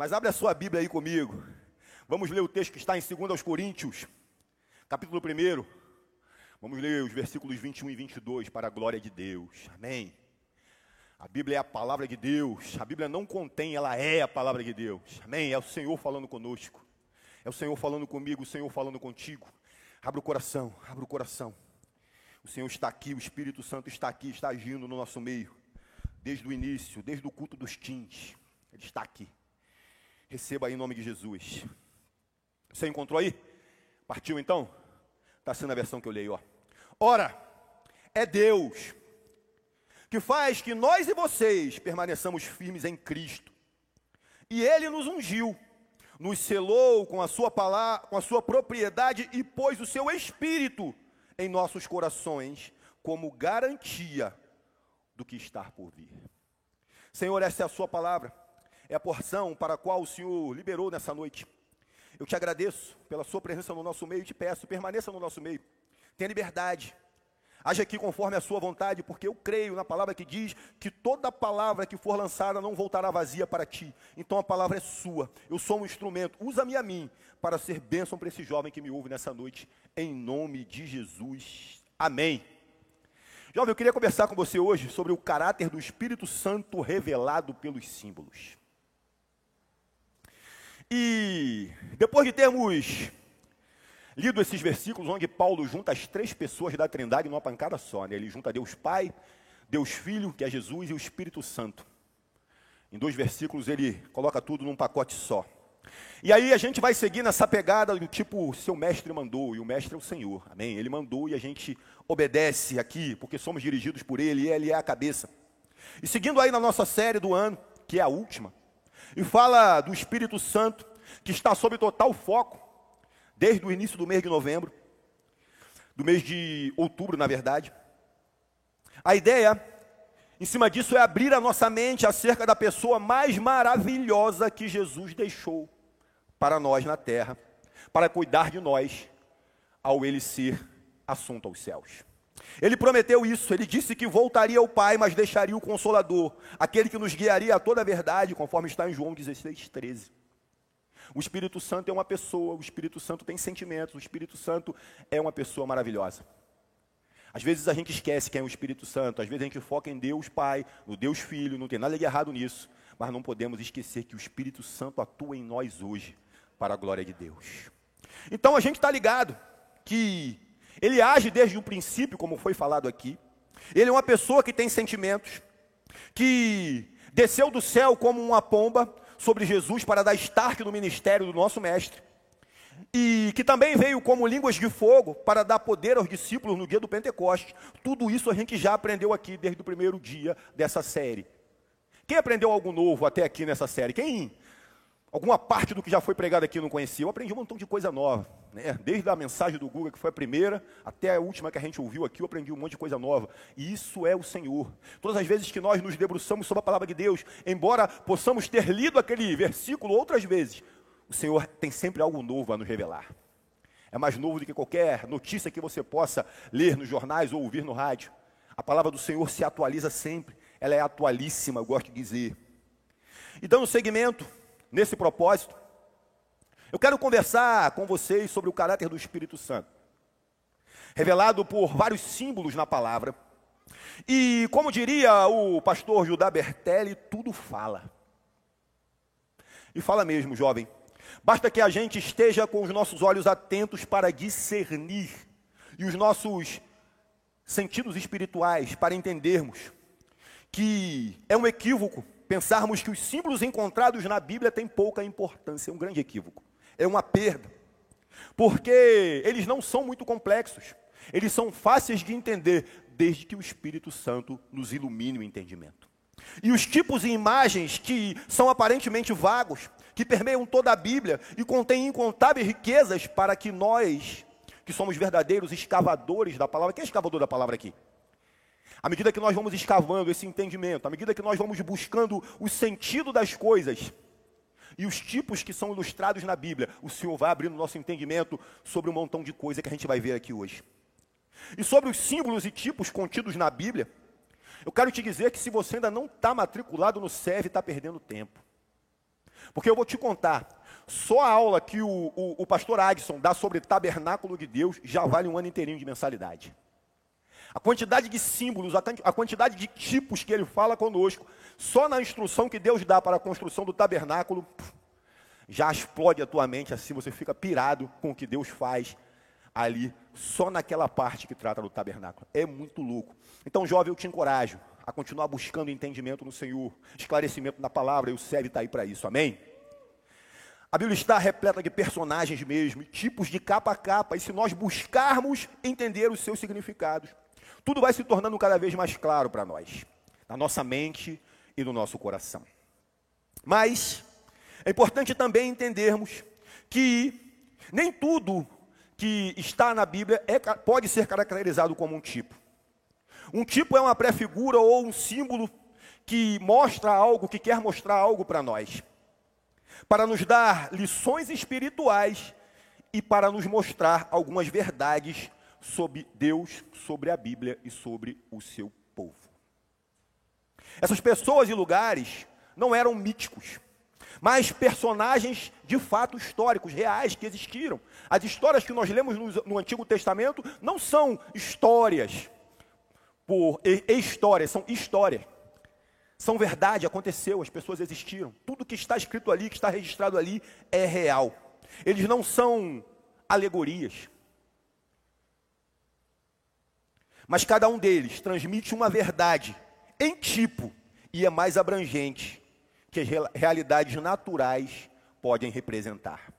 Mas abre a sua Bíblia aí comigo. Vamos ler o texto que está em 2 Coríntios, capítulo 1. Vamos ler os versículos 21 e 22 para a glória de Deus. Amém. A Bíblia é a palavra de Deus. A Bíblia não contém, ela é a palavra de Deus. Amém. É o Senhor falando conosco. É o Senhor falando comigo, o Senhor falando contigo. Abra o coração, abra o coração. O Senhor está aqui, o Espírito Santo está aqui, está agindo no nosso meio. Desde o início, desde o culto dos teens. Ele está aqui. Receba aí em nome de Jesus. Você encontrou aí? Partiu então? Está sendo a versão que eu leio, ó. Ora, é Deus que faz que nós e vocês permaneçamos firmes em Cristo. E Ele nos ungiu nos selou com a sua palavra, com a sua propriedade e pôs o seu espírito em nossos corações como garantia do que está por vir. Senhor, essa é a sua palavra, é a porção para a qual o Senhor liberou nessa noite. Eu te agradeço pela sua presença no nosso meio e te peço, permaneça no nosso meio. Tenha liberdade Haja aqui conforme a sua vontade, porque eu creio na palavra que diz que toda palavra que for lançada não voltará vazia para ti. Então a palavra é sua. Eu sou um instrumento. Usa-me a mim para ser bênção para esse jovem que me ouve nessa noite. Em nome de Jesus. Amém. Jovem, eu queria conversar com você hoje sobre o caráter do Espírito Santo revelado pelos símbolos. E depois de termos lido esses versículos onde Paulo junta as três pessoas da Trindade numa pancada só. Né? Ele junta Deus Pai, Deus Filho, que é Jesus, e o Espírito Santo. Em dois versículos ele coloca tudo num pacote só. E aí a gente vai seguir nessa pegada do tipo, seu mestre mandou, e o mestre é o Senhor, amém? Ele mandou e a gente obedece aqui, porque somos dirigidos por Ele, e Ele é a cabeça. E seguindo aí na nossa série do ano, que é a última, e fala do Espírito Santo, que está sob total foco, desde o início do mês de novembro, do mês de outubro, na verdade. A ideia, em cima disso, é abrir a nossa mente acerca da pessoa mais maravilhosa que Jesus deixou para nós na terra, para cuidar de nós, ao ele ser assunto aos céus. Ele prometeu isso, ele disse que voltaria ao Pai, mas deixaria o Consolador, aquele que nos guiaria a toda a verdade, conforme está em João 16, 13. O Espírito Santo é uma pessoa, o Espírito Santo tem sentimentos, o Espírito Santo é uma pessoa maravilhosa. Às vezes a gente esquece quem é o Espírito Santo, às vezes a gente foca em Deus Pai, no Deus Filho, não tem nada de errado nisso, mas não podemos esquecer que o Espírito Santo atua em nós hoje, para a glória de Deus. Então a gente está ligado que ele age desde o princípio, como foi falado aqui, ele é uma pessoa que tem sentimentos, que desceu do céu como uma pomba, sobre Jesus para dar start no ministério do nosso mestre. E que também veio como línguas de fogo para dar poder aos discípulos no dia do Pentecostes. Tudo isso a gente já aprendeu aqui desde o primeiro dia dessa série. Quem aprendeu algo novo até aqui nessa série? Quem alguma parte do que já foi pregado aqui eu não conhecia. Eu aprendi um montão de coisa nova. Né? Desde a mensagem do Google, que foi a primeira, até a última que a gente ouviu aqui, eu aprendi um monte de coisa nova. E isso é o Senhor. Todas as vezes que nós nos debruçamos sobre a palavra de Deus, embora possamos ter lido aquele versículo outras vezes, o Senhor tem sempre algo novo a nos revelar. É mais novo do que qualquer notícia que você possa ler nos jornais ou ouvir no rádio. A palavra do Senhor se atualiza sempre. Ela é atualíssima, eu gosto de dizer. E dando segmento nesse propósito, eu quero conversar com vocês sobre o caráter do Espírito Santo, revelado por vários símbolos na palavra. E, como diria o pastor Judá Bertelli, tudo fala. E fala mesmo, jovem. Basta que a gente esteja com os nossos olhos atentos para discernir e os nossos sentidos espirituais para entendermos que é um equívoco pensarmos que os símbolos encontrados na Bíblia têm pouca importância, é um grande equívoco, é uma perda, porque eles não são muito complexos, eles são fáceis de entender, desde que o Espírito Santo nos ilumine o entendimento. E os tipos e imagens que são aparentemente vagos, que permeiam toda a Bíblia e contêm incontáveis riquezas para que nós, que somos verdadeiros escavadores da palavra, quem é escavador da palavra aqui? À medida que nós vamos escavando esse entendimento, à medida que nós vamos buscando o sentido das coisas e os tipos que são ilustrados na Bíblia, o Senhor vai abrindo nosso entendimento sobre um montão de coisa que a gente vai ver aqui hoje. E sobre os símbolos e tipos contidos na Bíblia, eu quero te dizer que se você ainda não está matriculado no SEV, está perdendo tempo. Porque eu vou te contar, só a aula que o, o, o pastor Adson dá sobre tabernáculo de Deus já vale um ano inteirinho de mensalidade. A quantidade de símbolos, a quantidade de tipos que ele fala conosco, só na instrução que Deus dá para a construção do tabernáculo, já explode a tua mente, assim você fica pirado com o que Deus faz ali, só naquela parte que trata do tabernáculo. É muito louco. Então, jovem, eu te encorajo a continuar buscando entendimento no Senhor, esclarecimento na palavra, e o SEB está aí para isso, amém? A Bíblia está repleta de personagens mesmo, tipos de capa a capa, e se nós buscarmos entender os seus significados, tudo vai se tornando cada vez mais claro para nós, na nossa mente e no nosso coração. Mas é importante também entendermos que nem tudo que está na Bíblia é, pode ser caracterizado como um tipo. Um tipo é uma pré-figura ou um símbolo que mostra algo, que quer mostrar algo para nós, para nos dar lições espirituais e para nos mostrar algumas verdades sobre Deus, sobre a Bíblia e sobre o seu povo. Essas pessoas e lugares não eram míticos, mas personagens de fato históricos, reais, que existiram. As histórias que nós lemos no, no Antigo Testamento não são histórias por histórias, são histórias. São verdade, aconteceu, as pessoas existiram. Tudo que está escrito ali, que está registrado ali, é real. Eles não são alegorias. Mas cada um deles transmite uma verdade em tipo e é mais abrangente que as realidades naturais podem representar.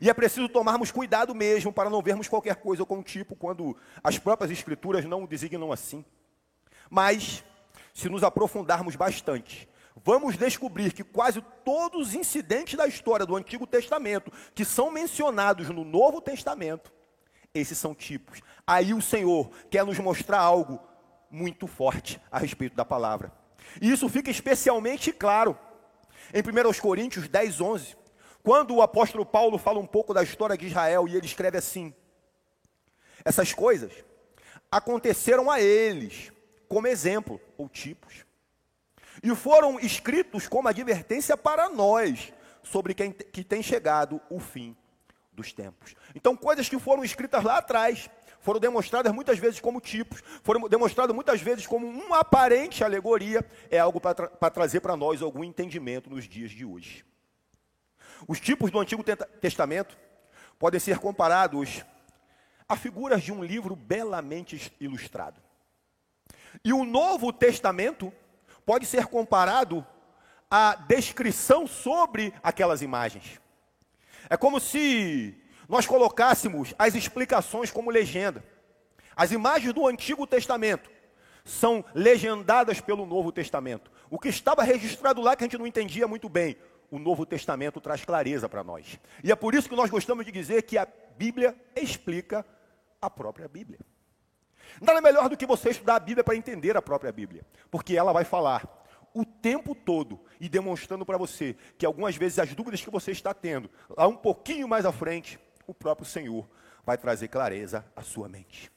E é preciso tomarmos cuidado mesmo para não vermos qualquer coisa com tipo quando as próprias escrituras não o designam assim. Mas, se nos aprofundarmos bastante, vamos descobrir que quase todos os incidentes da história do Antigo Testamento que são mencionados no Novo Testamento esses são tipos. Aí o Senhor quer nos mostrar algo muito forte a respeito da palavra. E isso fica especialmente claro em 1 Coríntios 10, 11, quando o apóstolo Paulo fala um pouco da história de Israel e ele escreve assim: Essas coisas aconteceram a eles como exemplo ou tipos, e foram escritos como advertência para nós sobre quem que tem chegado o fim dos tempos. Então, coisas que foram escritas lá atrás, foram demonstradas muitas vezes como tipos, foram demonstradas muitas vezes como uma aparente alegoria, é algo para tra trazer para nós algum entendimento nos dias de hoje. Os tipos do Antigo Testamento podem ser comparados a figuras de um livro belamente ilustrado. E o Novo Testamento pode ser comparado à descrição sobre aquelas imagens. É como se nós colocássemos as explicações como legenda. As imagens do Antigo Testamento são legendadas pelo Novo Testamento. O que estava registrado lá que a gente não entendia muito bem, o Novo Testamento traz clareza para nós. E é por isso que nós gostamos de dizer que a Bíblia explica a própria Bíblia. Nada melhor do que você estudar a Bíblia para entender a própria Bíblia, porque ela vai falar o tempo todo e demonstrando para você que algumas vezes as dúvidas que você está tendo, lá um pouquinho mais à frente, o próprio Senhor vai trazer clareza à sua mente.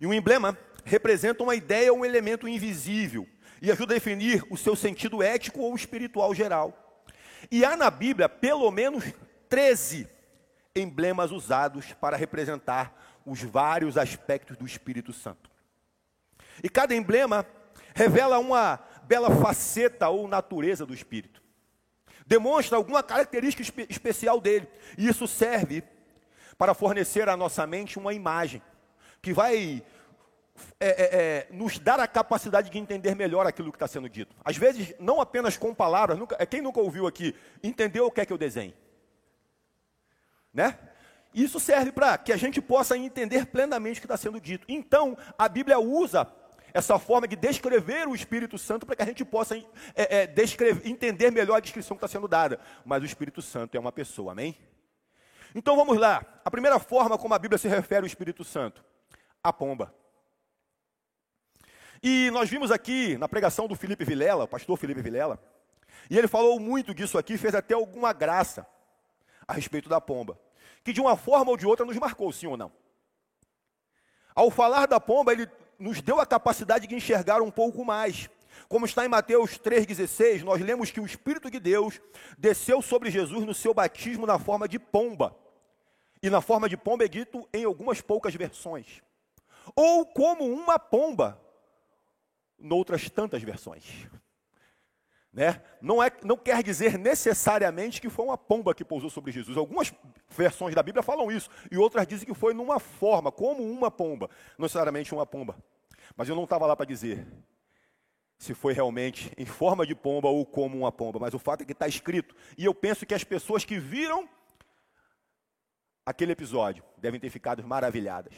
E um emblema representa uma ideia ou um elemento invisível e ajuda a definir o seu sentido ético ou espiritual geral. E há na Bíblia pelo menos 13 emblemas usados para representar os vários aspectos do Espírito Santo. E cada emblema revela uma bela faceta ou natureza do Espírito. Demonstra alguma característica espe especial dele. E isso serve para fornecer à nossa mente uma imagem que vai é, é, é, nos dar a capacidade de entender melhor aquilo que está sendo dito. Às vezes, não apenas com palavras, nunca, é, quem nunca ouviu aqui, entendeu o que é que eu desenho? Né? Isso serve para que a gente possa entender plenamente o que está sendo dito. Então, a Bíblia usa essa forma de descrever o Espírito Santo para que a gente possa é, é, descrever, entender melhor a descrição que está sendo dada. Mas o Espírito Santo é uma pessoa, amém? Então vamos lá. A primeira forma como a Bíblia se refere ao Espírito Santo: a pomba. E nós vimos aqui na pregação do Felipe Vilela, o pastor Felipe Vilela, e ele falou muito disso aqui, fez até alguma graça a respeito da pomba, que de uma forma ou de outra nos marcou, sim ou não? Ao falar da pomba, ele nos deu a capacidade de enxergar um pouco mais. Como está em Mateus 3,16, nós lemos que o Espírito de Deus desceu sobre Jesus no seu batismo na forma de pomba. E na forma de pomba é dito em algumas poucas versões. Ou como uma pomba, noutras tantas versões. Né? Não, é, não quer dizer necessariamente que foi uma pomba que pousou sobre Jesus. Algumas versões da Bíblia falam isso, e outras dizem que foi numa forma, como uma pomba. Não necessariamente uma pomba. Mas eu não estava lá para dizer se foi realmente em forma de pomba ou como uma pomba, mas o fato é que está escrito. E eu penso que as pessoas que viram aquele episódio devem ter ficado maravilhadas.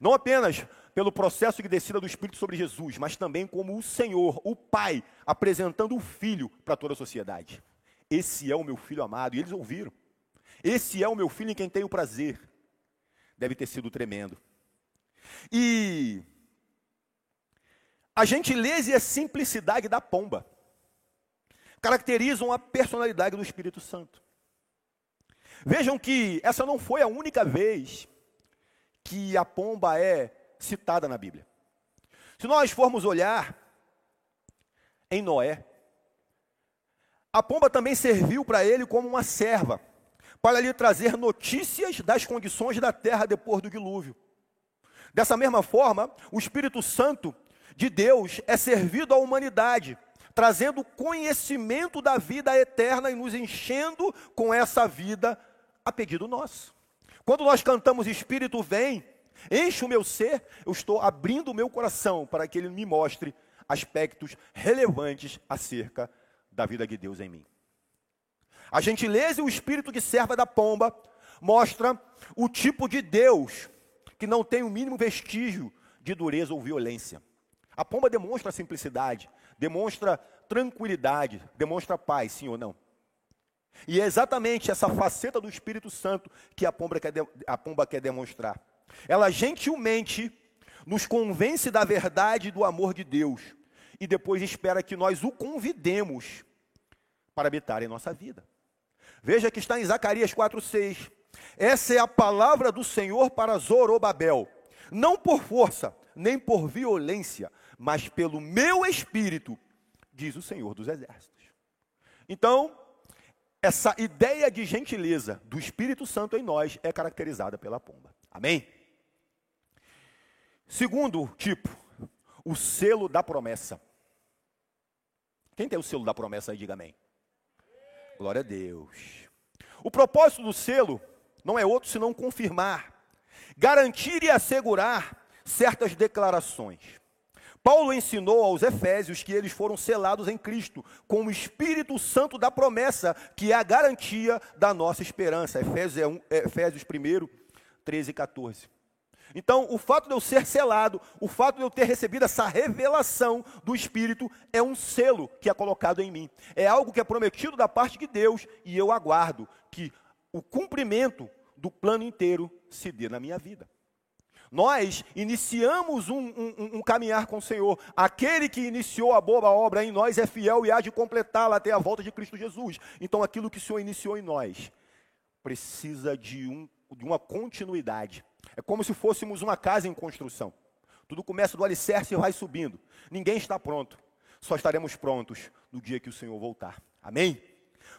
Não apenas pelo processo de descida do Espírito sobre Jesus, mas também como o Senhor, o Pai, apresentando o Filho para toda a sociedade. Esse é o meu filho amado. E eles ouviram. Esse é o meu filho em quem tenho prazer. Deve ter sido tremendo. E a gentileza e a simplicidade da pomba caracterizam a personalidade do Espírito Santo. Vejam que essa não foi a única vez que a pomba é citada na Bíblia. Se nós formos olhar em Noé, a pomba também serviu para ele como uma serva, para lhe trazer notícias das condições da terra depois do dilúvio. Dessa mesma forma, o Espírito Santo de Deus é servido à humanidade, trazendo conhecimento da vida eterna e nos enchendo com essa vida a pedido nosso. Quando nós cantamos Espírito vem, enche o meu ser, eu estou abrindo o meu coração para que ele me mostre aspectos relevantes acerca da vida de Deus em mim. A gentileza e o espírito que serva da pomba mostra o tipo de Deus que não tem o mínimo vestígio de dureza ou violência. A pomba demonstra simplicidade, demonstra tranquilidade, demonstra paz, sim ou não? E é exatamente essa faceta do Espírito Santo que a pomba quer, de, a pomba quer demonstrar. Ela gentilmente nos convence da verdade e do amor de Deus, e depois espera que nós o convidemos para habitar em nossa vida. Veja que está em Zacarias 4,6. Essa é a palavra do Senhor para Zorobabel, não por força, nem por violência, mas pelo meu espírito, diz o Senhor dos Exércitos. Então, essa ideia de gentileza do Espírito Santo em nós é caracterizada pela pomba. Amém? Segundo tipo, o selo da promessa. Quem tem o selo da promessa aí, diga amém. Glória a Deus. O propósito do selo não é outro senão confirmar, garantir e assegurar certas declarações. Paulo ensinou aos Efésios que eles foram selados em Cristo com o Espírito Santo da promessa, que é a garantia da nossa esperança. Efésios, é um, Efésios 1, 13 e 14. Então, o fato de eu ser selado, o fato de eu ter recebido essa revelação do Espírito, é um selo que é colocado em mim. É algo que é prometido da parte de Deus e eu aguardo que o cumprimento do plano inteiro se dê na minha vida. Nós iniciamos um, um, um, caminhar com o Senhor. Aquele que iniciou a boa obra em nós é fiel e há de completá-la até a volta de Cristo Jesus. Então, aquilo que o Senhor iniciou em nós precisa de, um, de uma continuidade. É como se fôssemos uma casa em construção. Tudo começa do alicerce e vai subindo. Ninguém está pronto. Só estaremos prontos no dia que o Senhor voltar. Amém?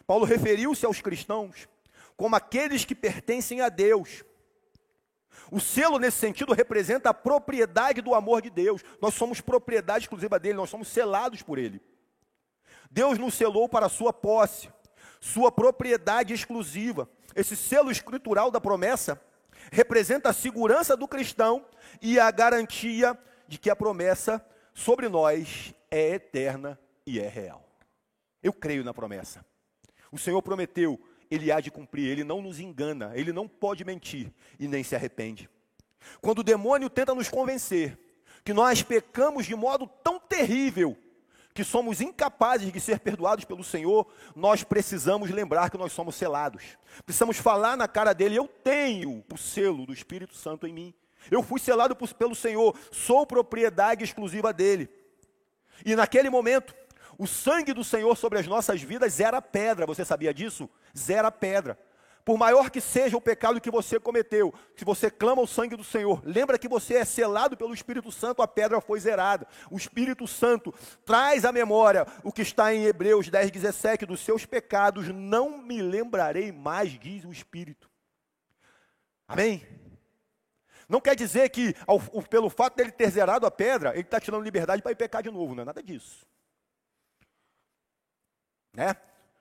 Paulo referiu-se aos cristãos como aqueles que pertencem a Deus o selo, nesse sentido, representa a propriedade do amor de Deus. Nós somos propriedade exclusiva dele, nós somos selados por ele. Deus nos selou para sua posse, sua propriedade exclusiva. Esse selo escritural da promessa representa a segurança do cristão e a garantia de que a promessa sobre nós é eterna e é real. Eu creio na promessa. O Senhor prometeu ele há de cumprir, ele não nos engana, ele não pode mentir e nem se arrepende. Quando o demônio tenta nos convencer que nós pecamos de modo tão terrível, que somos incapazes de ser perdoados pelo Senhor, nós precisamos lembrar que nós somos selados. Precisamos falar na cara dele: eu tenho o selo do Espírito Santo em mim. Eu fui selado pelo Senhor, sou propriedade exclusiva dele. E naquele momento, o sangue do Senhor sobre as nossas vidas zera pedra, você sabia disso? Zera pedra. por maior que seja o pecado que você cometeu, se você clama o sangue do Senhor, lembra que você é selado pelo Espírito Santo, a pedra foi zerada. O Espírito Santo traz à memória o que está em Hebreus 10, 17: dos seus pecados não me lembrarei mais, diz o Espírito. Amém? Não quer dizer que, ao, pelo fato dele ter zerado a pedra, ele está tirando liberdade para ir pecar de novo, não é nada disso. Né?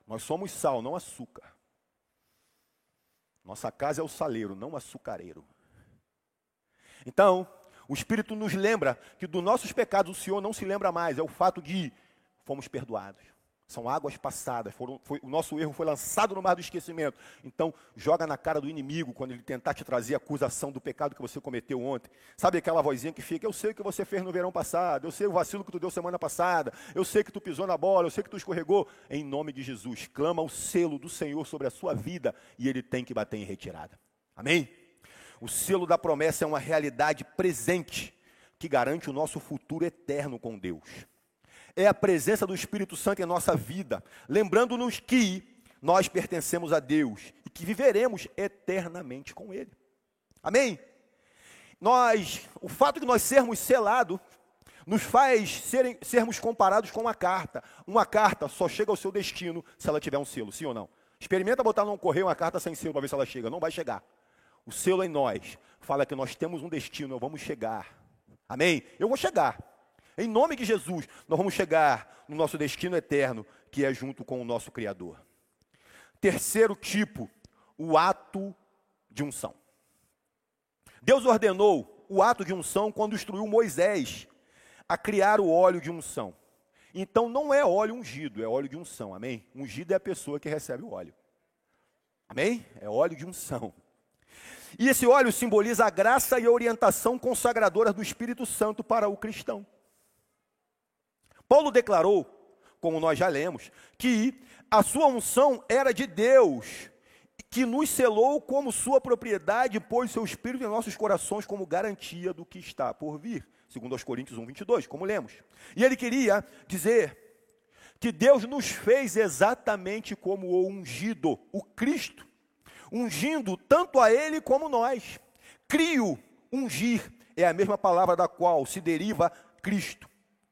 Nós somos sal, não açúcar. Nossa casa é o saleiro, não o açucareiro. Então, o Espírito nos lembra que dos nossos pecados o Senhor não se lembra mais, é o fato de fomos perdoados. São águas passadas. Foram, foi, o nosso erro foi lançado no mar do esquecimento. Então, joga na cara do inimigo quando ele tentar te trazer a acusação do pecado que você cometeu ontem. Sabe aquela vozinha que fica: Eu sei o que você fez no verão passado. Eu sei o vacilo que tu deu semana passada. Eu sei que tu pisou na bola. Eu sei que tu escorregou. Em nome de Jesus, clama o selo do Senhor sobre a sua vida e ele tem que bater em retirada. Amém? O selo da promessa é uma realidade presente que garante o nosso futuro eterno com Deus é a presença do Espírito Santo em nossa vida, lembrando-nos que nós pertencemos a Deus e que viveremos eternamente com Ele. Amém? Nós, o fato de nós sermos selados, nos faz serem, sermos comparados com uma carta. Uma carta só chega ao seu destino se ela tiver um selo, sim ou não? Experimenta botar num correio uma carta sem selo para ver se ela chega. Não vai chegar. O selo em nós fala que nós temos um destino, vamos chegar. Amém? Eu vou chegar. Em nome de Jesus, nós vamos chegar no nosso destino eterno, que é junto com o nosso Criador. Terceiro tipo, o ato de unção. Deus ordenou o ato de unção quando instruiu Moisés a criar o óleo de unção. Então não é óleo ungido, é óleo de unção, amém? Ungido é a pessoa que recebe o óleo. Amém? É óleo de unção. E esse óleo simboliza a graça e a orientação consagradora do Espírito Santo para o cristão. Paulo declarou, como nós já lemos, que a sua unção era de Deus, que nos selou como sua propriedade pôs seu espírito em nossos corações como garantia do que está por vir. Segundo aos Coríntios 1, 22, como lemos. E ele queria dizer que Deus nos fez exatamente como o ungido, o Cristo, ungindo tanto a ele como nós. Crio, ungir, é a mesma palavra da qual se deriva Cristo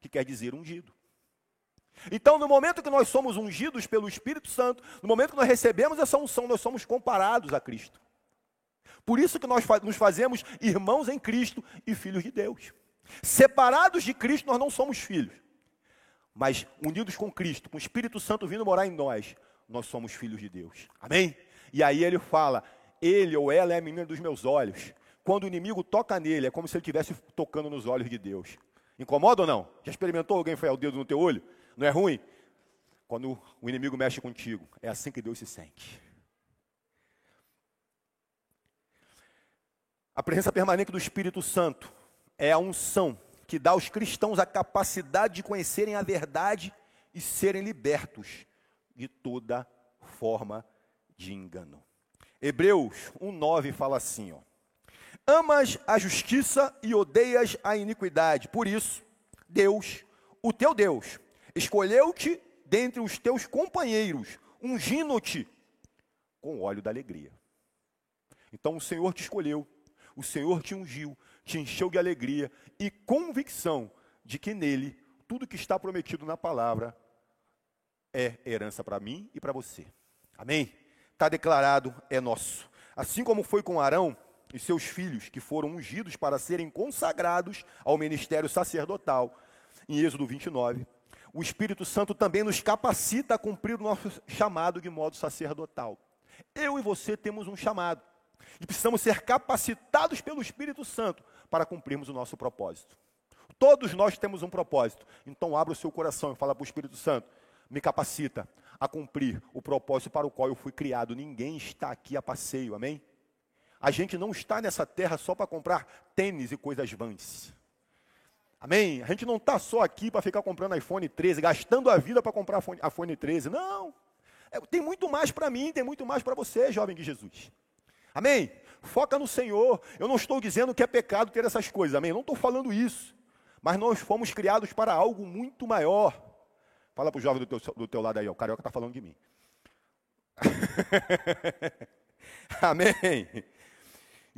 que quer dizer ungido. Então, no momento que nós somos ungidos pelo Espírito Santo, no momento que nós recebemos essa unção, nós somos comparados a Cristo. Por isso que nós nos fazemos irmãos em Cristo e filhos de Deus. Separados de Cristo, nós não somos filhos. Mas unidos com Cristo, com o Espírito Santo vindo morar em nós, nós somos filhos de Deus. Amém? E aí ele fala: Ele ou ela é a menina dos meus olhos. Quando o inimigo toca nele, é como se ele estivesse tocando nos olhos de Deus. Incomoda ou não? Já experimentou alguém foi o dedo no teu olho? Não é ruim? Quando o inimigo mexe contigo, é assim que Deus se sente. A presença permanente do Espírito Santo é a unção que dá aos cristãos a capacidade de conhecerem a verdade e serem libertos de toda forma de engano. Hebreus 1:9 fala assim, ó: Amas a justiça e odeias a iniquidade. Por isso, Deus, o teu Deus, escolheu-te dentre os teus companheiros, ungindo-te com óleo da alegria. Então o Senhor te escolheu, o Senhor te ungiu, te encheu de alegria e convicção de que nele tudo que está prometido na palavra é herança para mim e para você. Amém? Está declarado, é nosso. Assim como foi com Arão, e seus filhos, que foram ungidos para serem consagrados ao ministério sacerdotal, em Êxodo 29, o Espírito Santo também nos capacita a cumprir o nosso chamado de modo sacerdotal. Eu e você temos um chamado, e precisamos ser capacitados pelo Espírito Santo para cumprirmos o nosso propósito. Todos nós temos um propósito, então abra o seu coração e fala para o Espírito Santo: me capacita a cumprir o propósito para o qual eu fui criado. Ninguém está aqui a passeio, amém? A gente não está nessa terra só para comprar tênis e coisas vãs. Amém? A gente não está só aqui para ficar comprando iPhone 13, gastando a vida para comprar iPhone 13. Não. É, tem muito mais para mim, tem muito mais para você, jovem de Jesus. Amém? Foca no Senhor. Eu não estou dizendo que é pecado ter essas coisas, amém? não estou falando isso. Mas nós fomos criados para algo muito maior. Fala para o jovem do teu, do teu lado aí, ó, o carioca está falando de mim. Amém.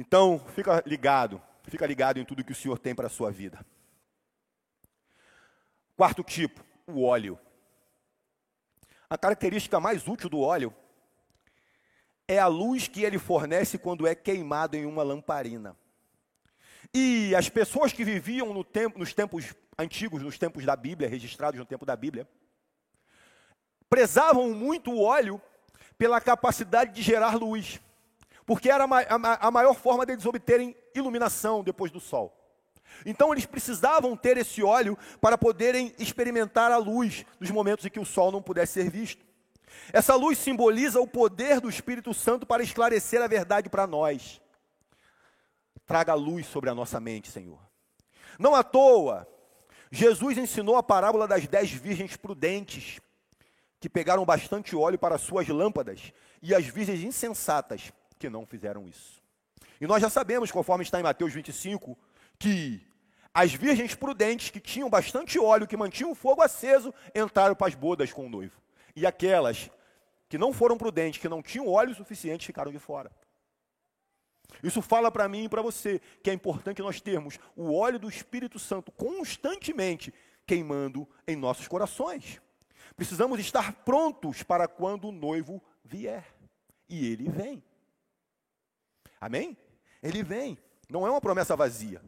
Então, fica ligado, fica ligado em tudo que o Senhor tem para a sua vida. Quarto tipo, o óleo. A característica mais útil do óleo é a luz que ele fornece quando é queimado em uma lamparina. E as pessoas que viviam no tempo, nos tempos antigos, nos tempos da Bíblia, registrados no tempo da Bíblia, prezavam muito o óleo pela capacidade de gerar luz, porque era a maior forma deles obterem iluminação depois do sol. Então eles precisavam ter esse óleo para poderem experimentar a luz nos momentos em que o sol não pudesse ser visto. Essa luz simboliza o poder do Espírito Santo para esclarecer a verdade para nós. Traga luz sobre a nossa mente, Senhor. Não à toa, Jesus ensinou a parábola das dez virgens prudentes, que pegaram bastante óleo para suas lâmpadas, e as virgens insensatas, que não fizeram isso. E nós já sabemos, conforme está em Mateus 25, que as virgens prudentes, que tinham bastante óleo, que mantinham o fogo aceso, entraram para as bodas com o noivo. E aquelas que não foram prudentes, que não tinham óleo suficiente, ficaram de fora. Isso fala para mim e para você que é importante nós termos o óleo do Espírito Santo constantemente queimando em nossos corações. Precisamos estar prontos para quando o noivo vier. E ele vem. Amém? Ele vem. Não é uma promessa vazia.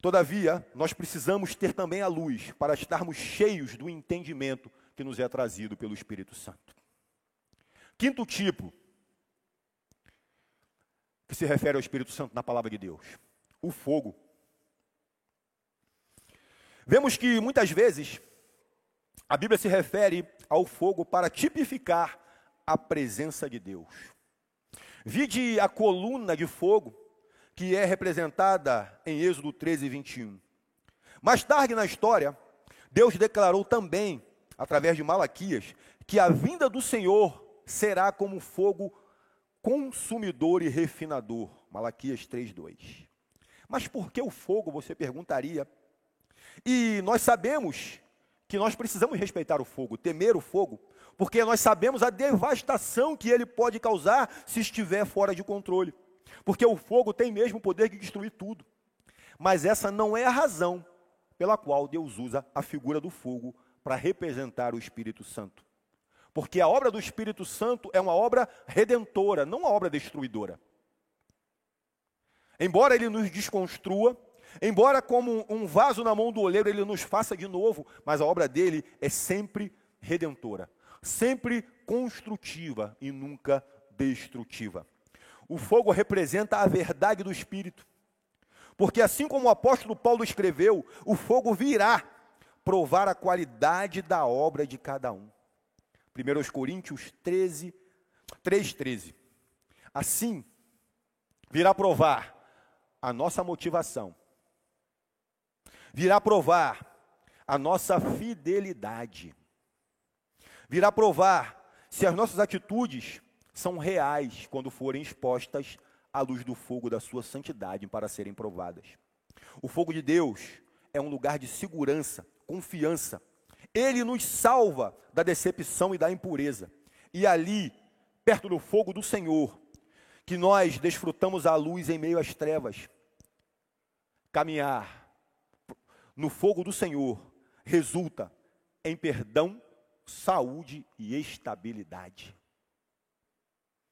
Todavia, nós precisamos ter também a luz para estarmos cheios do entendimento que nos é trazido pelo Espírito Santo. Quinto tipo, que se refere ao Espírito Santo na palavra de Deus: o fogo. Vemos que muitas vezes a Bíblia se refere ao fogo para tipificar a presença de Deus. Vide a coluna de fogo que é representada em Êxodo 13, 21. Mais tarde na história, Deus declarou também, através de Malaquias, que a vinda do Senhor será como fogo consumidor e refinador. Malaquias 3:2. Mas por que o fogo, você perguntaria? E nós sabemos que nós precisamos respeitar o fogo, temer o fogo, porque nós sabemos a devastação que ele pode causar se estiver fora de controle. Porque o fogo tem mesmo o poder de destruir tudo. Mas essa não é a razão pela qual Deus usa a figura do fogo para representar o Espírito Santo. Porque a obra do Espírito Santo é uma obra redentora, não uma obra destruidora. Embora ele nos desconstrua, embora como um vaso na mão do oleiro ele nos faça de novo, mas a obra dele é sempre redentora, sempre construtiva e nunca destrutiva. O fogo representa a verdade do Espírito. Porque assim como o apóstolo Paulo escreveu, o fogo virá provar a qualidade da obra de cada um. 1 Coríntios 13, 3, 13. Assim, virá provar a nossa motivação, virá provar a nossa fidelidade, virá provar se as nossas atitudes são reais quando forem expostas à luz do fogo da sua santidade para serem provadas. O fogo de Deus é um lugar de segurança, confiança, ele nos salva da decepção e da impureza. E ali, perto do fogo do Senhor, que nós desfrutamos a luz em meio às trevas. Caminhar no fogo do Senhor resulta em perdão, saúde e estabilidade.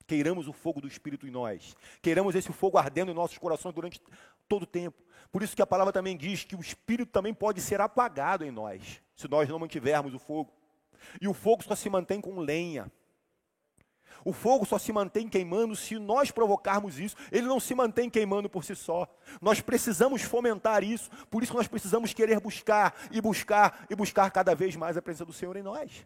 Queiramos o fogo do Espírito em nós. Queiramos esse fogo ardendo em nossos corações durante todo o tempo. Por isso que a palavra também diz que o Espírito também pode ser apagado em nós se nós não mantivermos o fogo. E o fogo só se mantém com lenha. O fogo só se mantém queimando se nós provocarmos isso. Ele não se mantém queimando por si só. Nós precisamos fomentar isso. Por isso nós precisamos querer buscar e buscar e buscar cada vez mais a presença do Senhor em nós.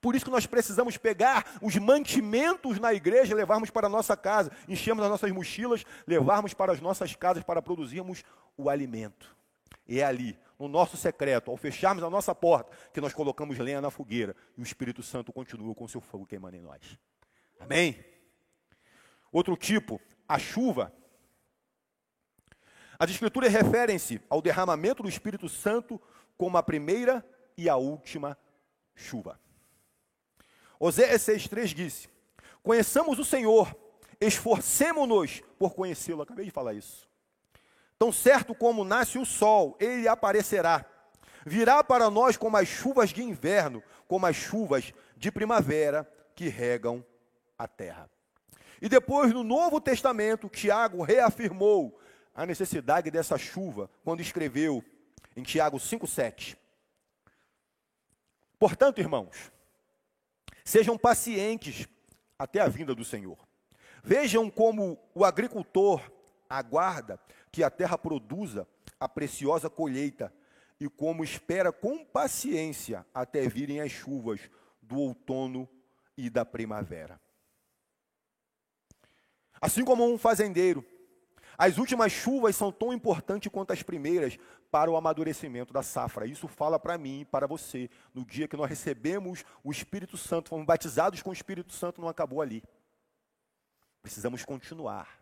Por isso que nós precisamos pegar os mantimentos na igreja, levarmos para a nossa casa, enchermos as nossas mochilas, levarmos para as nossas casas para produzirmos o alimento. E é ali, no nosso secreto, ao fecharmos a nossa porta, que nós colocamos lenha na fogueira e o Espírito Santo continua com seu fogo queimando em nós. Amém? Outro tipo, a chuva. As Escrituras referem-se ao derramamento do Espírito Santo como a primeira e a última chuva. Oséias 6,3 disse: Conheçamos o Senhor, esforcemo-nos por conhecê-lo. Acabei de falar isso. Tão certo como nasce o sol, ele aparecerá. Virá para nós como as chuvas de inverno, como as chuvas de primavera que regam a terra. E depois, no Novo Testamento, Tiago reafirmou a necessidade dessa chuva quando escreveu em Tiago 5,7. Portanto, irmãos, sejam pacientes até a vinda do Senhor. Vejam como o agricultor aguarda que a terra produza a preciosa colheita e como espera com paciência até virem as chuvas do outono e da primavera. Assim como um fazendeiro, as últimas chuvas são tão importantes quanto as primeiras para o amadurecimento da safra. Isso fala para mim e para você. No dia que nós recebemos o Espírito Santo, fomos batizados com o Espírito Santo, não acabou ali. Precisamos continuar.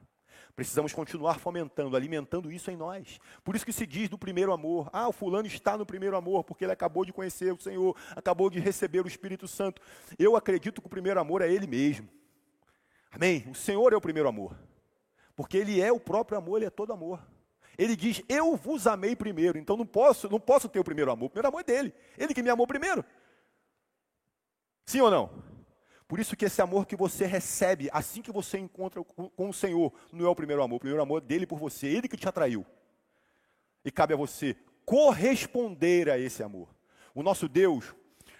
Precisamos continuar fomentando, alimentando isso em nós. Por isso que se diz do primeiro amor. Ah, o fulano está no primeiro amor, porque ele acabou de conhecer o Senhor, acabou de receber o Espírito Santo. Eu acredito que o primeiro amor é ele mesmo. Amém? O Senhor é o primeiro amor. Porque ele é o próprio amor, ele é todo amor. Ele diz: "Eu vos amei primeiro". Então não posso, não posso ter o primeiro amor. O primeiro amor é dele. Ele que me amou primeiro. Sim ou não? Por isso que esse amor que você recebe assim que você encontra com, o Senhor, não é o primeiro amor, o primeiro amor é dele por você, ele que te atraiu. E cabe a você corresponder a esse amor. O nosso Deus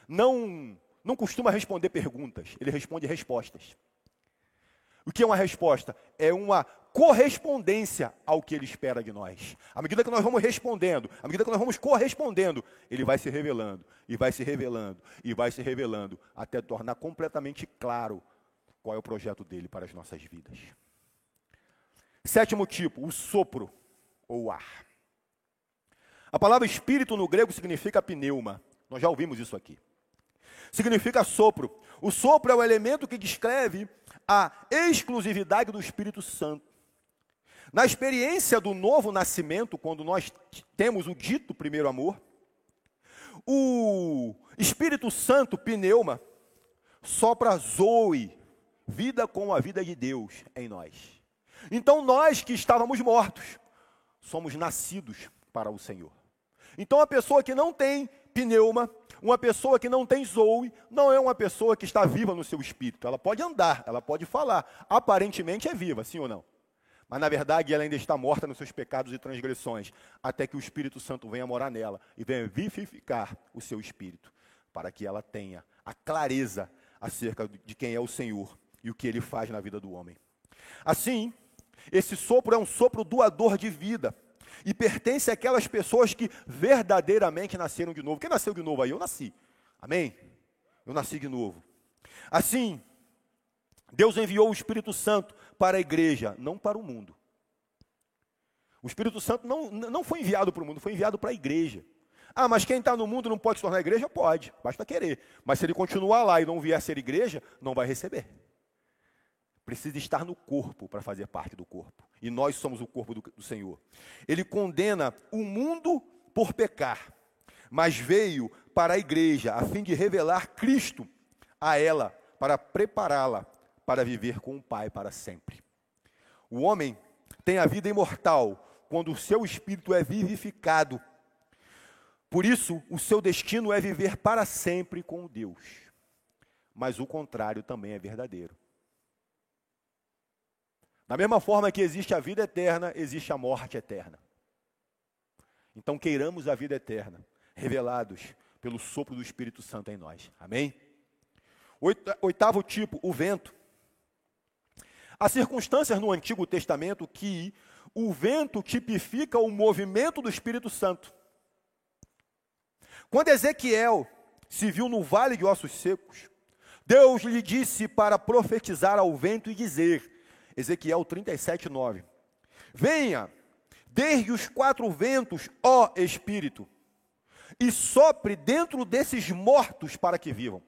não não costuma responder perguntas, ele responde respostas. O que é uma resposta? É uma correspondência ao que ele espera de nós. À medida que nós vamos respondendo, à medida que nós vamos correspondendo, ele vai se revelando, e vai se revelando, e vai se revelando, até tornar completamente claro qual é o projeto dele para as nossas vidas. Sétimo tipo, o sopro ou ar. A palavra espírito no grego significa pneuma. Nós já ouvimos isso aqui. Significa sopro. O sopro é o elemento que descreve a exclusividade do Espírito Santo. Na experiência do novo nascimento, quando nós temos o dito primeiro amor, o Espírito Santo, pneuma, sopra zoe, vida com a vida de Deus em nós. Então nós que estávamos mortos, somos nascidos para o Senhor. Então a pessoa que não tem pneuma, uma pessoa que não tem zoe, não é uma pessoa que está viva no seu espírito. Ela pode andar, ela pode falar, aparentemente é viva, sim ou não? Mas na verdade ela ainda está morta nos seus pecados e transgressões, até que o Espírito Santo venha morar nela e venha vivificar o seu espírito, para que ela tenha a clareza acerca de quem é o Senhor e o que ele faz na vida do homem. Assim, esse sopro é um sopro doador de vida e pertence àquelas pessoas que verdadeiramente nasceram de novo. Quem nasceu de novo aí? Eu nasci. Amém? Eu nasci de novo. Assim, Deus enviou o Espírito Santo para a igreja, não para o mundo. O Espírito Santo não, não foi enviado para o mundo, foi enviado para a igreja. Ah, mas quem está no mundo não pode se tornar igreja? Pode, basta querer. Mas se ele continuar lá e não vier a ser igreja, não vai receber. Precisa estar no corpo para fazer parte do corpo. E nós somos o corpo do, do Senhor. Ele condena o mundo por pecar, mas veio para a igreja a fim de revelar Cristo a ela, para prepará-la para viver com o Pai para sempre. O homem tem a vida imortal quando o seu espírito é vivificado. Por isso, o seu destino é viver para sempre com Deus. Mas o contrário também é verdadeiro. Da mesma forma que existe a vida eterna, existe a morte eterna. Então, queiramos a vida eterna, revelados pelo sopro do Espírito Santo em nós. Amém? Oitavo tipo, o vento. Há circunstâncias no Antigo Testamento que o vento tipifica o movimento do Espírito Santo. Quando Ezequiel se viu no vale de ossos secos, Deus lhe disse para profetizar ao vento e dizer, Ezequiel 37, 9: Venha, desde os quatro ventos, ó Espírito, e sopre dentro desses mortos para que vivam.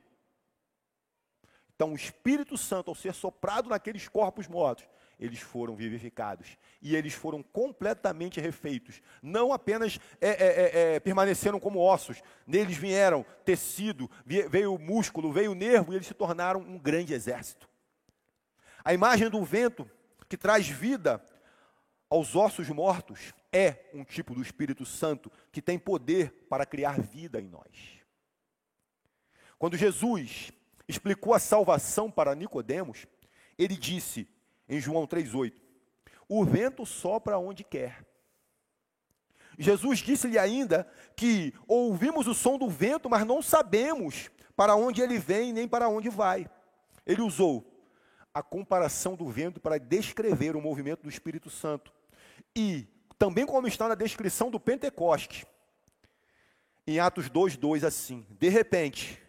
Então, o Espírito Santo, ao ser soprado naqueles corpos mortos, eles foram vivificados e eles foram completamente refeitos. Não apenas é, é, é, é permaneceram como ossos, neles vieram tecido, veio músculo, veio nervo e eles se tornaram um grande exército. A imagem do vento que traz vida aos ossos mortos é um tipo do Espírito Santo que tem poder para criar vida em nós. Quando Jesus explicou a salvação para Nicodemos, ele disse em João 3:8: O vento sopra onde quer. Jesus disse-lhe ainda que ouvimos o som do vento, mas não sabemos para onde ele vem nem para onde vai. Ele usou a comparação do vento para descrever o movimento do Espírito Santo. E também como está na descrição do Pentecoste. Em Atos 2:2 assim: De repente,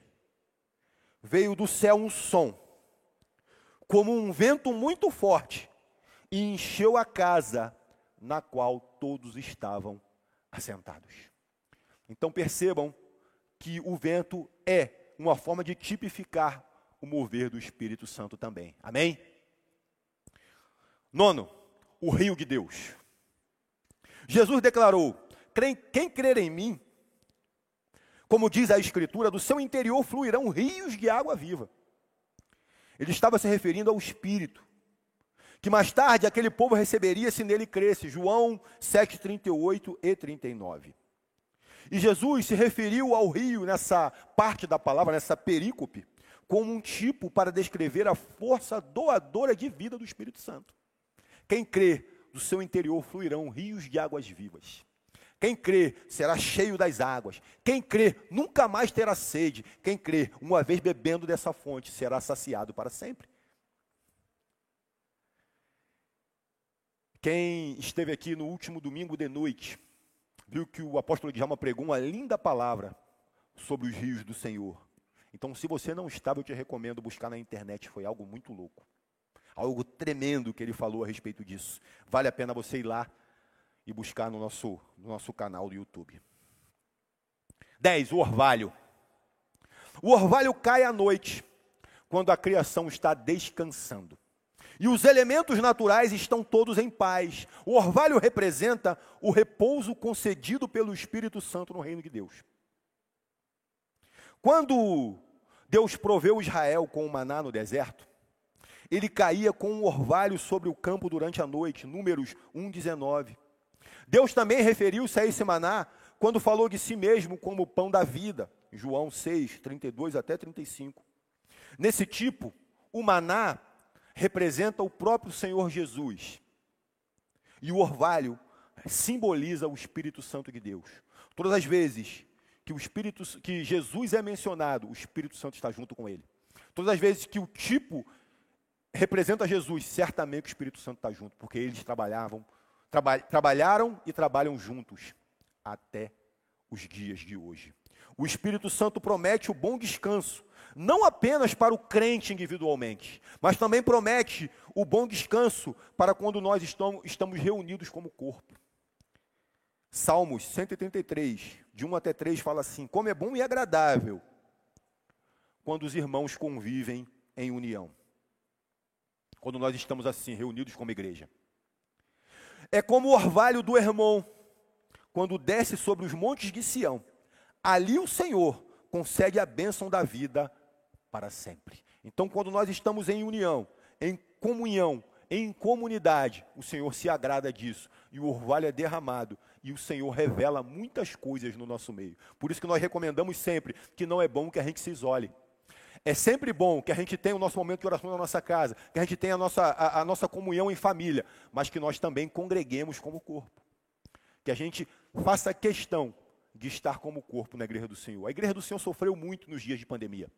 veio do céu um som, como um vento muito forte, e encheu a casa na qual todos estavam assentados. Então percebam que o vento é uma forma de tipificar o mover do Espírito Santo também. Amém? Nono, o rio de Deus. Jesus declarou: quem crer em mim, como diz a Escritura, do seu interior fluirão rios de água viva. Ele estava se referindo ao Espírito, que mais tarde aquele povo receberia se nele cresce. João 7, 38 e 39. E Jesus se referiu ao rio nessa parte da palavra, nessa perícope, como um tipo para descrever a força doadora de vida do Espírito Santo. Quem crê, do seu interior fluirão rios de águas vivas. Quem crê será cheio das águas. Quem crê nunca mais terá sede. Quem crê, uma vez bebendo dessa fonte, será saciado para sempre. Quem esteve aqui no último domingo de noite, viu que o apóstolo Djalma pregou uma linda palavra sobre os rios do Senhor. Então, se você não estava, eu te recomendo buscar na internet, foi algo muito louco. Algo tremendo que ele falou a respeito disso. Vale a pena você ir lá e buscar no nosso, no nosso canal do YouTube. 10. O orvalho. O orvalho cai à noite, quando a criação está descansando. E os elementos naturais estão todos em paz. O orvalho representa o repouso concedido pelo Espírito Santo no reino de Deus. Quando Deus proveu Israel com o maná no deserto, ele caía com um orvalho sobre o campo durante a noite, Números 1,19. Deus também referiu-se a esse maná quando falou de si mesmo como o pão da vida, João 6, 32 até 35. Nesse tipo, o maná representa o próprio Senhor Jesus. E o orvalho simboliza o Espírito Santo de Deus. Todas as vezes que o Espírito que Jesus é mencionado, o Espírito Santo está junto com ele. Todas as vezes que o tipo representa Jesus, certamente o Espírito Santo está junto, porque eles trabalhavam, traba, trabalharam e trabalham juntos até os dias de hoje. O Espírito Santo promete o bom descanso não apenas para o crente individualmente, mas também promete o bom descanso para quando nós estamos reunidos como corpo. Salmos 133, de 1 até 3, fala assim: Como é bom e agradável quando os irmãos convivem em união. Quando nós estamos assim, reunidos como igreja. É como o orvalho do irmão, quando desce sobre os montes de Sião. Ali o Senhor concede a bênção da vida para sempre. Então, quando nós estamos em união, em comunhão, em comunidade, o Senhor se agrada disso e o orvalho é derramado e o Senhor revela muitas coisas no nosso meio. Por isso que nós recomendamos sempre que não é bom que a gente se isole. É sempre bom que a gente tenha o nosso momento de oração na nossa casa, que a gente tenha a nossa, a, a nossa comunhão em família, mas que nós também congreguemos como corpo. Que a gente faça questão de estar como corpo na igreja do Senhor. A igreja do Senhor sofreu muito nos dias de pandemia.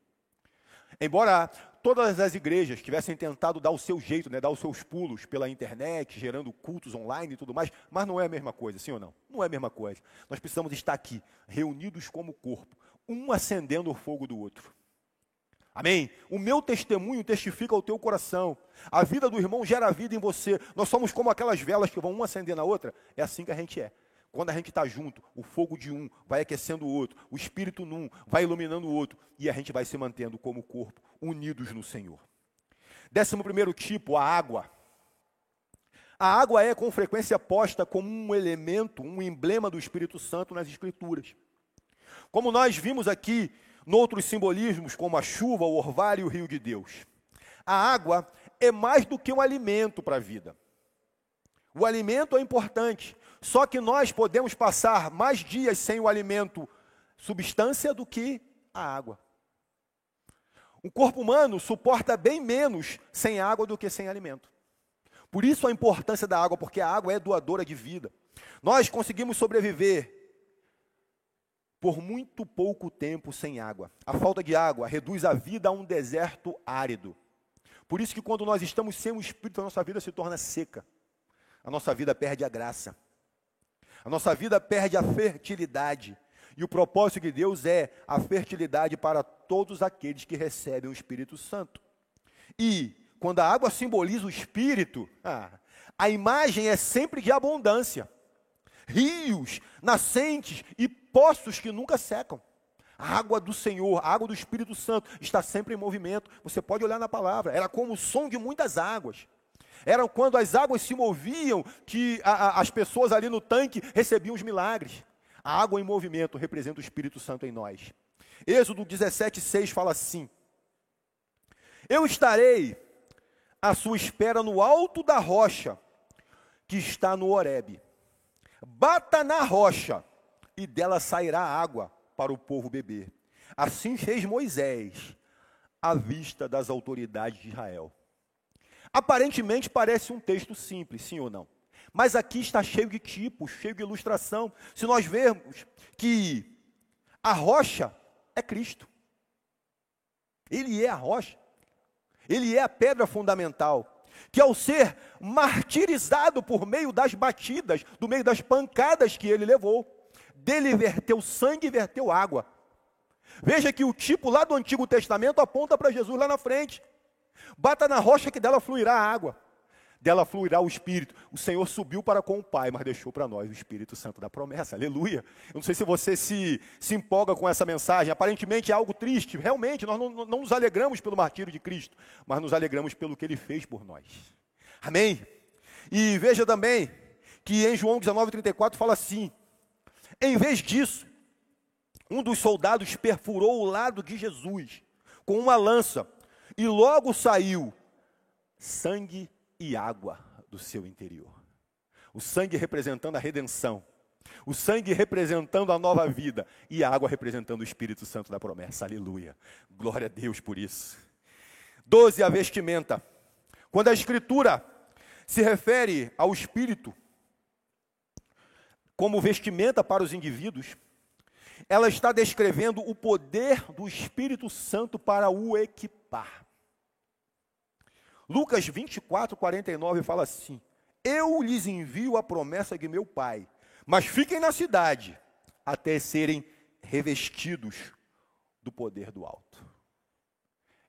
Embora todas as igrejas tivessem tentado dar o seu jeito, né, dar os seus pulos pela internet, gerando cultos online e tudo mais, mas não é a mesma coisa, sim ou não? Não é a mesma coisa. Nós precisamos estar aqui, reunidos como corpo, um acendendo o fogo do outro. Amém? O meu testemunho testifica o teu coração. A vida do irmão gera vida em você. Nós somos como aquelas velas que vão uma acender na outra. É assim que a gente é. Quando a gente está junto, o fogo de um vai aquecendo o outro, o espírito num vai iluminando o outro, e a gente vai se mantendo como corpo, unidos no Senhor. Décimo primeiro tipo, a água. A água é com frequência posta como um elemento, um emblema do Espírito Santo nas Escrituras. Como nós vimos aqui, noutros simbolismos, como a chuva, o orvalho e o rio de Deus. A água é mais do que um alimento para a vida. O alimento é importante, só que nós podemos passar mais dias sem o alimento substância do que a água. O corpo humano suporta bem menos sem água do que sem alimento. Por isso a importância da água, porque a água é doadora de vida. Nós conseguimos sobreviver por muito pouco tempo sem água. A falta de água reduz a vida a um deserto árido. Por isso que quando nós estamos sem o Espírito, a nossa vida se torna seca. A nossa vida perde a graça. A nossa vida perde a fertilidade. E o propósito de Deus é a fertilidade para todos aqueles que recebem o Espírito Santo. E quando a água simboliza o Espírito, ah, a imagem é sempre de abundância. Rios, nascentes e poços que nunca secam. A água do Senhor, a água do Espírito Santo está sempre em movimento. Você pode olhar na palavra. Era como o som de muitas águas. Era quando as águas se moviam que a, a, as pessoas ali no tanque recebiam os milagres. A água em movimento representa o Espírito Santo em nós. Êxodo 17,6 fala assim: Eu estarei à sua espera no alto da rocha que está no Horebe. Bata na rocha, e dela sairá água para o povo beber. Assim fez Moisés, à vista das autoridades de Israel. Aparentemente parece um texto simples, sim ou não? Mas aqui está cheio de tipos, cheio de ilustração. Se nós vermos que a rocha é Cristo. Ele é a rocha. Ele é a pedra fundamental. Que ao ser martirizado por meio das batidas, do meio das pancadas que ele levou, dele verteu sangue e verteu água. Veja que o tipo lá do Antigo Testamento aponta para Jesus lá na frente. Bata na rocha que dela fluirá a água dela fluirá o Espírito. O Senhor subiu para com o Pai, mas deixou para nós o Espírito Santo da promessa. Aleluia. Eu não sei se você se, se empolga com essa mensagem. Aparentemente é algo triste. Realmente, nós não, não nos alegramos pelo martírio de Cristo, mas nos alegramos pelo que ele fez por nós. Amém? E veja também que em João 19,34 fala assim: em vez disso, um dos soldados perfurou o lado de Jesus com uma lança, e logo saiu sangue e água do seu interior. O sangue representando a redenção, o sangue representando a nova vida e a água representando o Espírito Santo da promessa. Aleluia. Glória a Deus por isso. Doze, a vestimenta. Quando a Escritura se refere ao Espírito como vestimenta para os indivíduos, ela está descrevendo o poder do Espírito Santo para o equipar. Lucas 24, 49 fala assim: Eu lhes envio a promessa de meu Pai, mas fiquem na cidade até serem revestidos do poder do alto.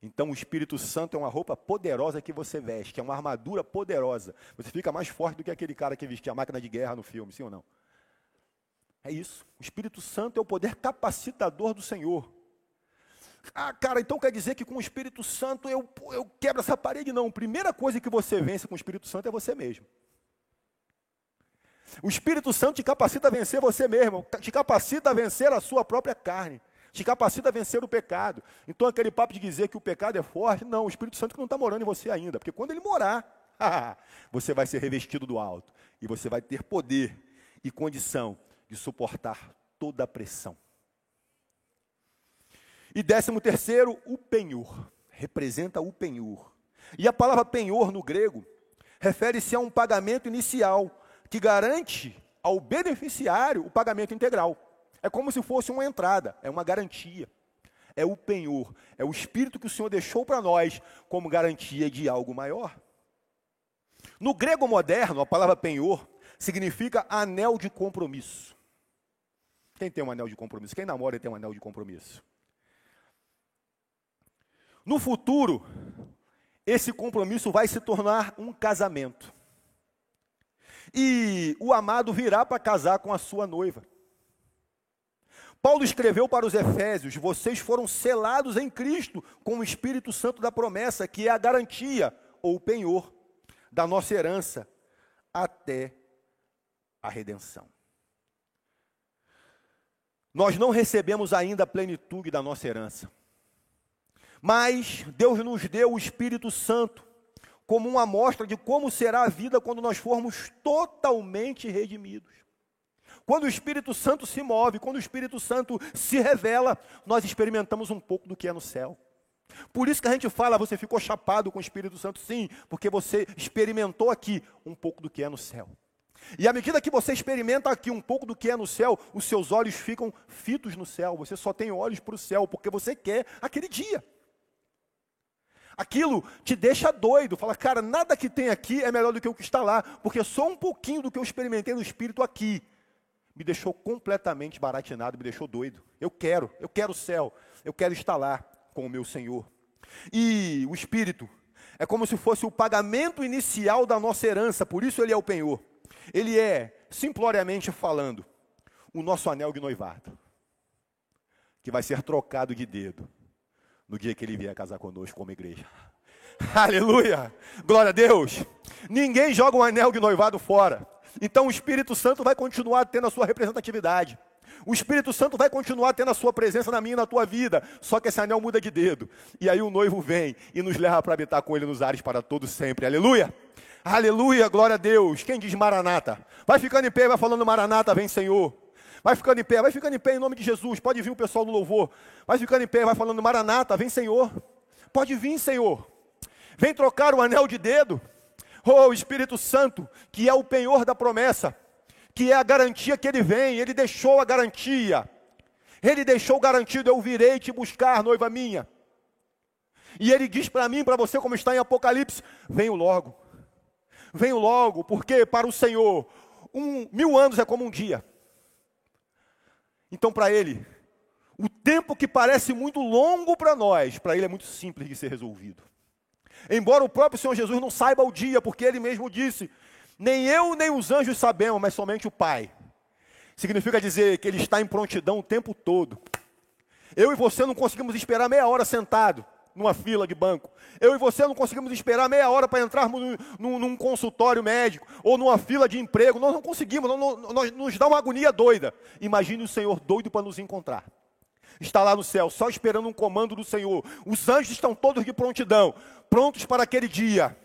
Então o Espírito Santo é uma roupa poderosa que você veste, é uma armadura poderosa. Você fica mais forte do que aquele cara que vestia a máquina de guerra no filme, sim ou não? É isso. O Espírito Santo é o poder capacitador do Senhor. Ah, cara, então quer dizer que com o Espírito Santo eu, eu quebro essa parede? Não. A primeira coisa que você vence com o Espírito Santo é você mesmo. O Espírito Santo te capacita a vencer você mesmo, te capacita a vencer a sua própria carne, te capacita a vencer o pecado. Então aquele papo de dizer que o pecado é forte, não, o Espírito Santo não está morando em você ainda, porque quando ele morar, você vai ser revestido do alto e você vai ter poder e condição de suportar toda a pressão. E décimo terceiro, o penhor. Representa o penhor. E a palavra penhor no grego refere-se a um pagamento inicial que garante ao beneficiário o pagamento integral. É como se fosse uma entrada, é uma garantia. É o penhor, é o espírito que o Senhor deixou para nós como garantia de algo maior. No grego moderno, a palavra penhor significa anel de compromisso. Quem tem um anel de compromisso? Quem namora tem um anel de compromisso? No futuro, esse compromisso vai se tornar um casamento. E o amado virá para casar com a sua noiva. Paulo escreveu para os Efésios: vocês foram selados em Cristo com o Espírito Santo da promessa, que é a garantia ou o penhor da nossa herança até a redenção. Nós não recebemos ainda a plenitude da nossa herança. Mas Deus nos deu o Espírito Santo como uma amostra de como será a vida quando nós formos totalmente redimidos. Quando o Espírito Santo se move, quando o Espírito Santo se revela, nós experimentamos um pouco do que é no céu. Por isso que a gente fala, você ficou chapado com o Espírito Santo, sim, porque você experimentou aqui um pouco do que é no céu. E à medida que você experimenta aqui um pouco do que é no céu, os seus olhos ficam fitos no céu. Você só tem olhos para o céu, porque você quer aquele dia. Aquilo te deixa doido. Fala, cara, nada que tem aqui é melhor do que o que está lá, porque só um pouquinho do que eu experimentei no Espírito aqui me deixou completamente baratinado, me deixou doido. Eu quero, eu quero o céu, eu quero estar lá com o meu Senhor. E o Espírito é como se fosse o pagamento inicial da nossa herança, por isso ele é o penhor. Ele é, simploriamente falando, o nosso anel de noivado, que vai ser trocado de dedo no dia que ele vier casar conosco como igreja. Aleluia! Glória a Deus! Ninguém joga um anel de noivado fora. Então o Espírito Santo vai continuar tendo a sua representatividade. O Espírito Santo vai continuar tendo a sua presença na minha e na tua vida, só que esse anel muda de dedo. E aí o noivo vem e nos leva para habitar com ele nos ares para todo sempre. Aleluia! Aleluia, glória a Deus. Quem diz Maranata? Vai ficando em pé, vai falando Maranata, vem Senhor. Vai ficando em pé, vai ficando em pé em nome de Jesus. Pode vir o pessoal do louvor. Vai ficando em pé, vai falando Maranata, vem Senhor. Pode vir, Senhor. Vem trocar o anel de dedo. Oh, Espírito Santo, que é o penhor da promessa, que é a garantia que ele vem, ele deixou a garantia. Ele deixou garantido: eu virei te buscar, noiva minha. E ele diz para mim, para você, como está em Apocalipse: venho logo. Venho logo, porque para o Senhor, um, mil anos é como um dia. Então, para ele, o tempo que parece muito longo para nós, para ele é muito simples de ser resolvido. Embora o próprio Senhor Jesus não saiba o dia, porque ele mesmo disse: nem eu nem os anjos sabemos, mas somente o Pai. Significa dizer que ele está em prontidão o tempo todo. Eu e você não conseguimos esperar meia hora sentado numa fila de banco. Eu e você não conseguimos esperar meia hora para entrarmos num, num, consultório médico ou numa fila de emprego. Nós não conseguimos, nós, nós, nos dá uma agonia doida. Imagine o Senhor doido para nos encontrar. Está lá no céu, só esperando um comando do Senhor. Os anjos estão todos de prontidão, prontos para aquele dia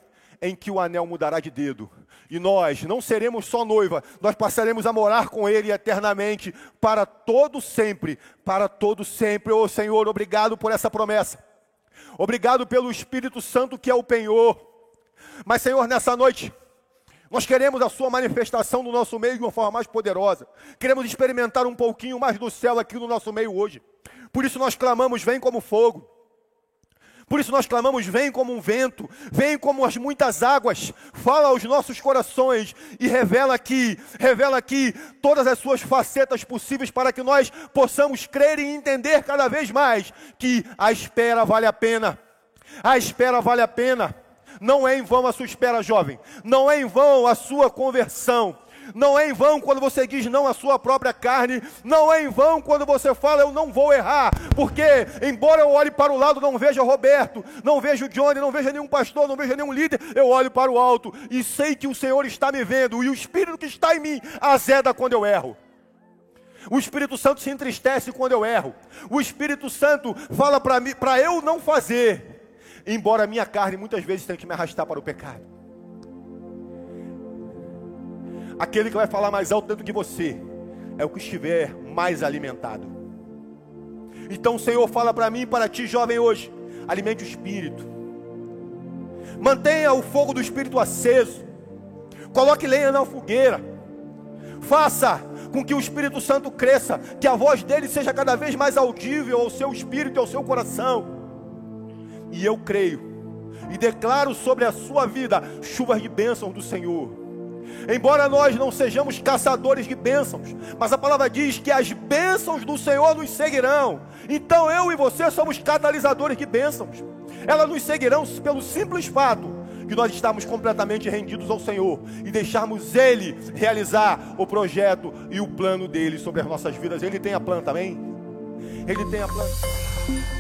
em que o anel mudará de dedo. E nós não seremos só noiva, nós passaremos a morar com Ele eternamente, para todo sempre, para todo sempre. Ô oh, Senhor, obrigado por essa promessa. Obrigado pelo Espírito Santo que é o penhor. Mas, Senhor, nessa noite, nós queremos a Sua manifestação no nosso meio de uma forma mais poderosa. Queremos experimentar um pouquinho mais do céu aqui no nosso meio hoje. Por isso nós clamamos: vem como fogo. Por isso nós clamamos: vem como um vento, vem como as muitas águas, fala aos nossos corações e revela aqui, revela aqui todas as suas facetas possíveis para que nós possamos crer e entender cada vez mais que a espera vale a pena. A espera vale a pena. Não é em vão a sua espera, jovem. Não é em vão a sua conversão. Não é em vão quando você diz não à sua própria carne. Não é em vão quando você fala eu não vou errar. Porque, embora eu olhe para o lado, não veja Roberto, não veja Johnny, não veja nenhum pastor, não veja nenhum líder, eu olho para o alto e sei que o Senhor está me vendo. E o Espírito que está em mim azeda quando eu erro. O Espírito Santo se entristece quando eu erro. O Espírito Santo fala para mim, para eu não fazer, embora a minha carne muitas vezes tenha que me arrastar para o pecado. Aquele que vai falar mais alto dentro de você é o que estiver mais alimentado. Então o Senhor fala para mim e para ti, jovem, hoje: alimente o espírito, mantenha o fogo do espírito aceso, coloque lenha na fogueira, faça com que o Espírito Santo cresça, que a voz dele seja cada vez mais audível ao seu espírito e ao seu coração. E eu creio e declaro sobre a sua vida chuvas de bênçãos do Senhor Embora nós não sejamos caçadores de bênçãos, mas a palavra diz que as bênçãos do Senhor nos seguirão. Então eu e você somos catalisadores de bênçãos. Elas nos seguirão pelo simples fato que nós estamos completamente rendidos ao Senhor e deixarmos Ele realizar o projeto e o plano dele sobre as nossas vidas. Ele tem a planta, amém? Ele tem a planta.